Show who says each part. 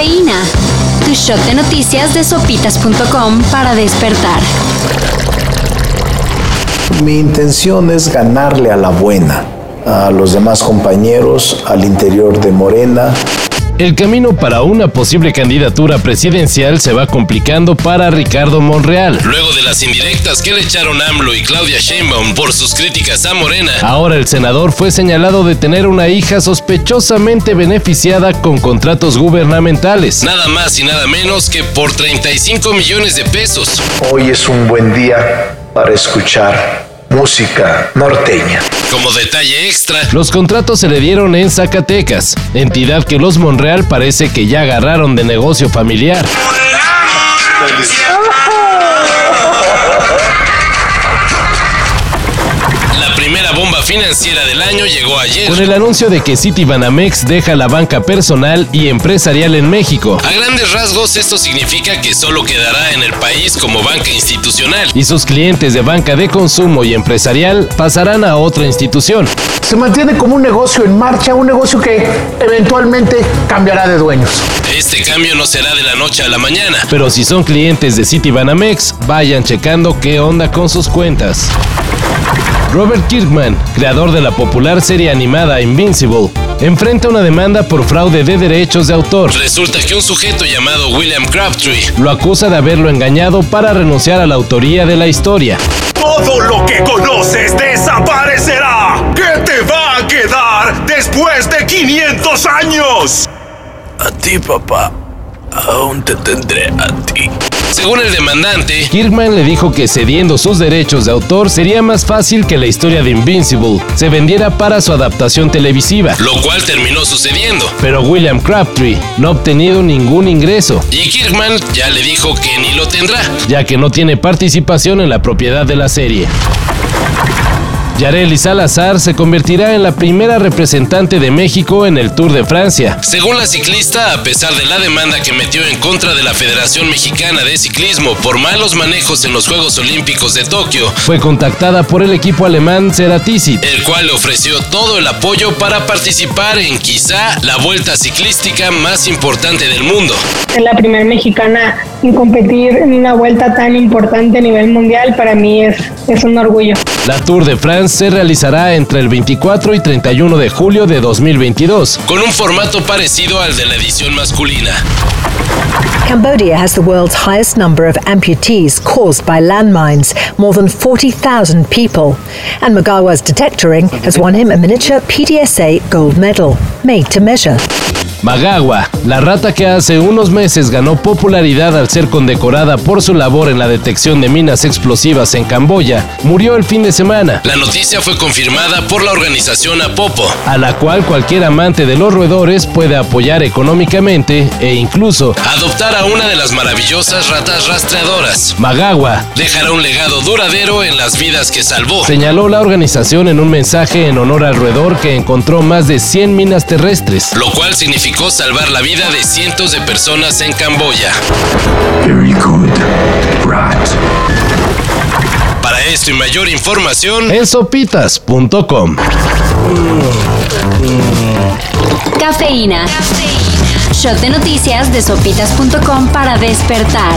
Speaker 1: Cafeína. Tu shot de noticias de sopitas.com para despertar.
Speaker 2: Mi intención es ganarle a la buena, a los demás compañeros, al interior de Morena,
Speaker 3: el camino para una posible candidatura presidencial se va complicando para Ricardo Monreal. Luego de las indirectas que le echaron AMLO y Claudia Sheinbaum por sus críticas a Morena, ahora el senador fue señalado de tener una hija sospechosamente beneficiada con contratos gubernamentales. Nada más y nada menos que por 35 millones de pesos.
Speaker 2: Hoy es un buen día para escuchar música norteña.
Speaker 3: Como detalle extra, los contratos se le dieron en Zacatecas, entidad que los Monreal parece que ya agarraron de negocio familiar. bomba financiera del año llegó ayer. Con el anuncio de que Citibanamex deja la banca personal y empresarial en México. A grandes rasgos, esto significa que solo quedará en el país como banca institucional y sus clientes de banca de consumo y empresarial pasarán a otra institución.
Speaker 4: Se mantiene como un negocio en marcha, un negocio que eventualmente cambiará de dueños.
Speaker 3: Este cambio no será de la noche a la mañana, pero si son clientes de Citibanamex, vayan checando qué onda con sus cuentas. Robert Kirkman, creador de la popular serie animada Invincible, enfrenta una demanda por fraude de derechos de autor. Resulta que un sujeto llamado William Crabtree lo acusa de haberlo engañado para renunciar a la autoría de la historia.
Speaker 5: Todo lo que conoces desaparecerá. ¿Qué te va a quedar después de 500 años?
Speaker 6: A ti, papá. Aún te tendré a ti.
Speaker 3: Según el demandante, Kirkman le dijo que cediendo sus derechos de autor sería más fácil que la historia de Invincible se vendiera para su adaptación televisiva, lo cual terminó sucediendo. Pero William Crabtree no ha obtenido ningún ingreso y Kirkman ya le dijo que ni lo tendrá, ya que no tiene participación en la propiedad de la serie. Yareli Salazar se convertirá en la primera representante de México en el Tour de Francia. Según la ciclista, a pesar de la demanda que metió en contra de la Federación Mexicana de Ciclismo por malos manejos en los Juegos Olímpicos de Tokio, fue contactada por el equipo alemán Ceratizit, el cual le ofreció todo el apoyo para participar en quizá la vuelta ciclística más importante del mundo.
Speaker 7: Es la primera mexicana en competir en una vuelta tan importante a nivel mundial, para mí es, es un orgullo.
Speaker 3: La Tour de France se realizará entre el 24 y 31 de julio de 2022, con un formato parecido al de la edición masculina.
Speaker 8: Cambodia has the world's highest number of amputees caused by landmines, more than 40,000 people. And Magawa's detectoring has won him a miniature PDSA gold medal, made to measure.
Speaker 3: Magawa, la rata que hace unos meses ganó popularidad al ser condecorada por su labor en la detección de minas explosivas en Camboya, murió el fin de semana. La noticia fue confirmada por la organización Apopo, a la cual cualquier amante de los roedores puede apoyar económicamente e incluso adoptar a una de las maravillosas ratas rastreadoras. Magawa dejará un legado duradero en las vidas que salvó, señaló la organización en un mensaje en honor al roedor que encontró más de 100 minas terrestres, lo cual significa salvar la vida de cientos de personas en Camboya. Para esto y mayor información en sopitas.com.
Speaker 1: Cafeína. Shot de noticias de sopitas.com para despertar.